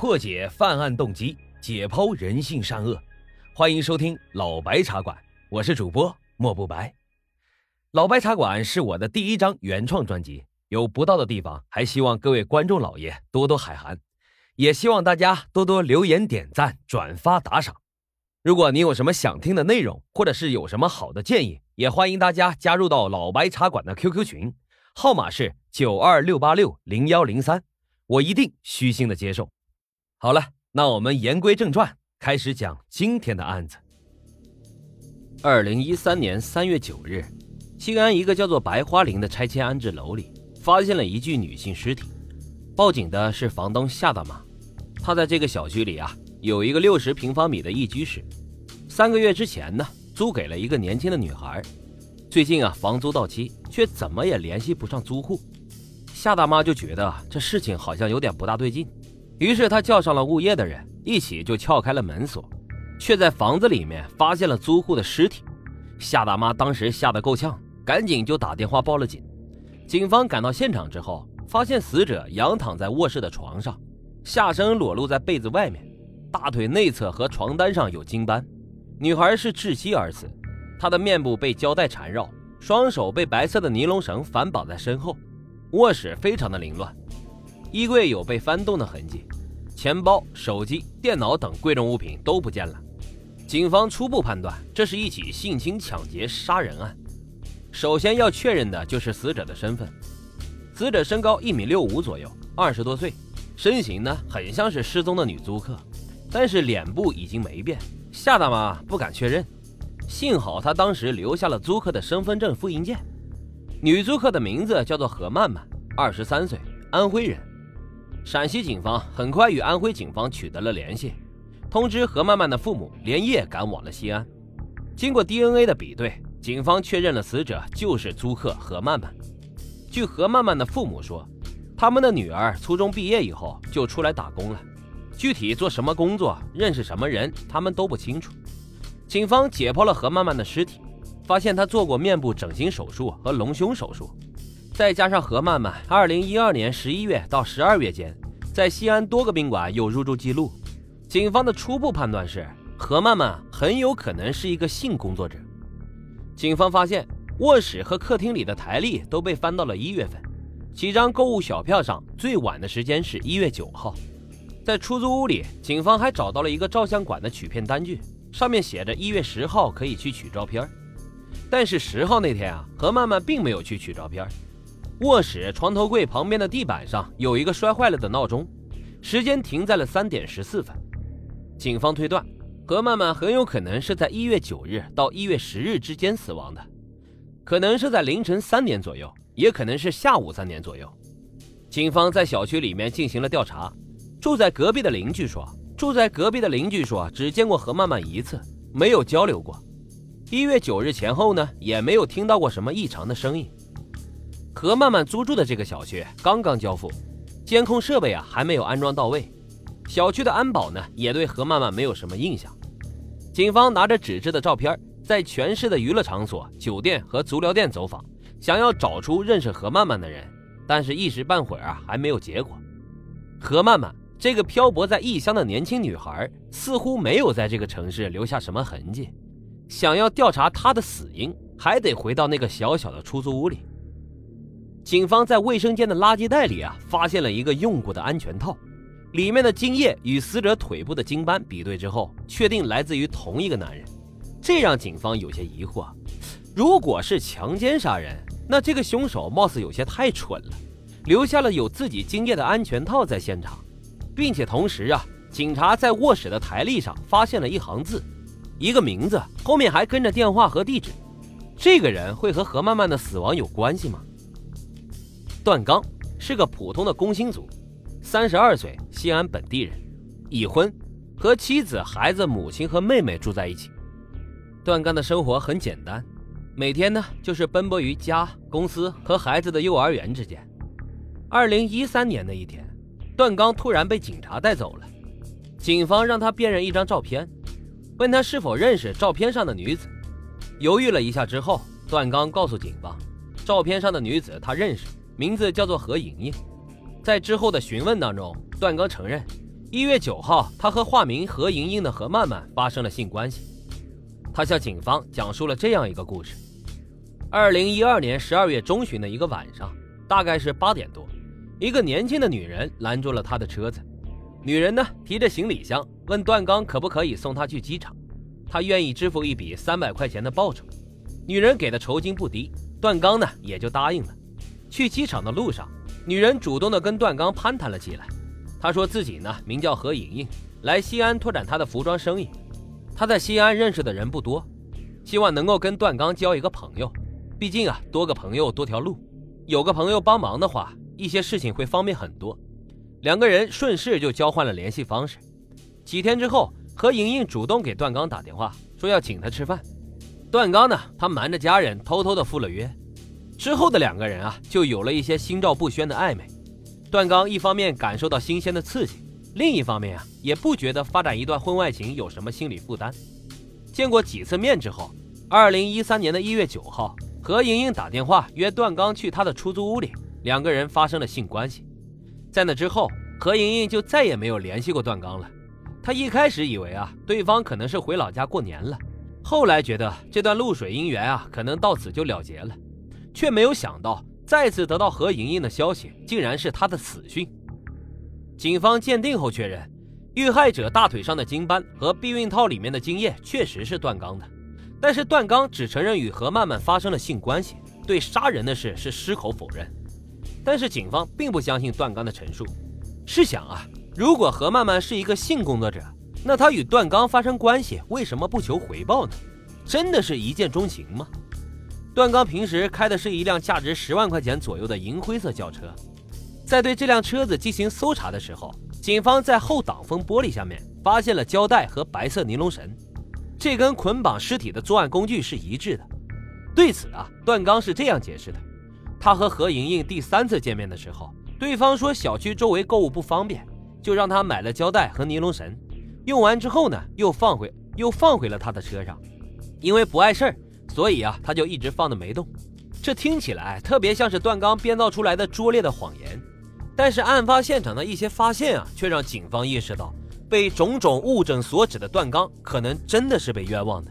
破解犯案动机，解剖人性善恶。欢迎收听老白茶馆，我是主播莫不白。老白茶馆是我的第一张原创专辑，有不到的地方，还希望各位观众老爷多多海涵，也希望大家多多留言、点赞、转发、打赏。如果你有什么想听的内容，或者是有什么好的建议，也欢迎大家加入到老白茶馆的 QQ 群，号码是九二六八六零幺零三，我一定虚心的接受。好了，那我们言归正传，开始讲今天的案子。二零一三年三月九日。西安一个叫做白花林的拆迁安置楼里，发现了一具女性尸体。报警的是房东夏大妈，她在这个小区里啊，有一个六十平方米的一居室。三个月之前呢，租给了一个年轻的女孩。最近啊，房租到期，却怎么也联系不上租户。夏大妈就觉得这事情好像有点不大对劲，于是他叫上了物业的人，一起就撬开了门锁，却在房子里面发现了租户的尸体。夏大妈当时吓得够呛。赶紧就打电话报了警。警方赶到现场之后，发现死者仰躺在卧室的床上，下身裸露在被子外面，大腿内侧和床单上有精斑。女孩是窒息而死，她的面部被胶带缠绕，双手被白色的尼龙绳反绑在身后。卧室非常的凌乱，衣柜有被翻动的痕迹，钱包、手机、电脑等贵重物品都不见了。警方初步判断，这是一起性侵、抢劫、杀人案。首先要确认的就是死者的身份。死者身高一米六五左右，二十多岁，身形呢很像是失踪的女租客，但是脸部已经没变。夏大妈不敢确认，幸好她当时留下了租客的身份证复印件。女租客的名字叫做何曼曼，二十三岁，安徽人。陕西警方很快与安徽警方取得了联系，通知何曼曼的父母连夜赶往了西安。经过 DNA 的比对。警方确认了死者就是租客何曼曼。据何曼曼的父母说，他们的女儿初中毕业以后就出来打工了，具体做什么工作、认识什么人，他们都不清楚。警方解剖了何曼曼的尸体，发现她做过面部整形手术和隆胸手术，再加上何曼曼2012年11月到12月间在西安多个宾馆有入住记录，警方的初步判断是何曼曼很有可能是一个性工作者。警方发现卧室和客厅里的台历都被翻到了一月份，几张购物小票上最晚的时间是一月九号。在出租屋里，警方还找到了一个照相馆的取片单据，上面写着一月十号可以去取照片。但是十号那天啊，何曼曼并没有去取照片。卧室床头柜旁边的地板上有一个摔坏了的闹钟，时间停在了三点十四分。警方推断。何曼曼很有可能是在一月九日到一月十日之间死亡的，可能是在凌晨三点左右，也可能是下午三点左右。警方在小区里面进行了调查，住在隔壁的邻居说，住在隔壁的邻居说只见过何曼曼一次，没有交流过。一月九日前后呢，也没有听到过什么异常的声音。何曼曼租住的这个小区刚刚交付，监控设备啊还没有安装到位，小区的安保呢也对何曼曼没有什么印象。警方拿着纸质的照片，在全市的娱乐场所、酒店和足疗店走访，想要找出认识何曼曼的人，但是一时半会儿啊还没有结果。何曼曼这个漂泊在异乡的年轻女孩，似乎没有在这个城市留下什么痕迹。想要调查她的死因，还得回到那个小小的出租屋里。警方在卫生间的垃圾袋里啊，发现了一个用过的安全套。里面的精液与死者腿部的精斑比对之后，确定来自于同一个男人，这让警方有些疑惑。如果是强奸杀人，那这个凶手貌似有些太蠢了，留下了有自己精液的安全套在现场，并且同时啊，警察在卧室的台历上发现了一行字，一个名字，后面还跟着电话和地址。这个人会和何曼曼的死亡有关系吗？段刚是个普通的工薪族。三十二岁，西安本地人，已婚，和妻子、孩子、母亲和妹妹住在一起。段刚的生活很简单，每天呢就是奔波于家、公司和孩子的幼儿园之间。二零一三年的一天，段刚突然被警察带走了。警方让他辨认一张照片，问他是否认识照片上的女子。犹豫了一下之后，段刚告诉警方，照片上的女子他认识，名字叫做何莹莹。在之后的询问当中，段刚承认，一月九号，他和化名何莹莹的何曼曼发生了性关系。他向警方讲述了这样一个故事：二零一二年十二月中旬的一个晚上，大概是八点多，一个年轻的女人拦住了他的车子。女人呢，提着行李箱问段刚可不可以送她去机场，他愿意支付一笔三百块钱的报酬。女人给的酬金不低，段刚呢也就答应了。去机场的路上，女人主动的跟段刚攀谈了起来。她说自己呢名叫何莹莹，来西安拓展她的服装生意。她在西安认识的人不多，希望能够跟段刚交一个朋友。毕竟啊，多个朋友多条路，有个朋友帮忙的话，一些事情会方便很多。两个人顺势就交换了联系方式。几天之后，何莹莹主动给段刚打电话，说要请他吃饭。段刚呢，他瞒着家人偷偷的赴了约。之后的两个人啊，就有了一些心照不宣的暧昧。段刚一方面感受到新鲜的刺激，另一方面啊，也不觉得发展一段婚外情有什么心理负担。见过几次面之后，二零一三年的一月九号，何莹莹打电话约段刚去她的出租屋里，两个人发生了性关系。在那之后，何莹莹就再也没有联系过段刚了。她一开始以为啊，对方可能是回老家过年了，后来觉得这段露水姻缘啊，可能到此就了结了，却没有想到。再次得到何莹莹的消息，竟然是她的死讯。警方鉴定后确认，遇害者大腿上的经斑和避孕套里面的精液确实是段刚的，但是段刚只承认与何曼曼发生了性关系，对杀人的事是矢口否认。但是警方并不相信段刚的陈述。试想啊，如果何曼曼是一个性工作者，那她与段刚发生关系，为什么不求回报呢？真的是一见钟情吗？段刚平时开的是一辆价值十万块钱左右的银灰色轿车，在对这辆车子进行搜查的时候，警方在后挡风玻璃下面发现了胶带和白色尼龙绳，这跟捆绑尸体的作案工具是一致的。对此啊，段刚是这样解释的：他和何莹莹第三次见面的时候，对方说小区周围购物不方便，就让他买了胶带和尼龙绳，用完之后呢，又放回又放回了他的车上，因为不碍事儿。所以啊，他就一直放着没动。这听起来特别像是段刚编造出来的拙劣的谎言。但是案发现场的一些发现啊，却让警方意识到，被种种物证所指的段刚可能真的是被冤枉的。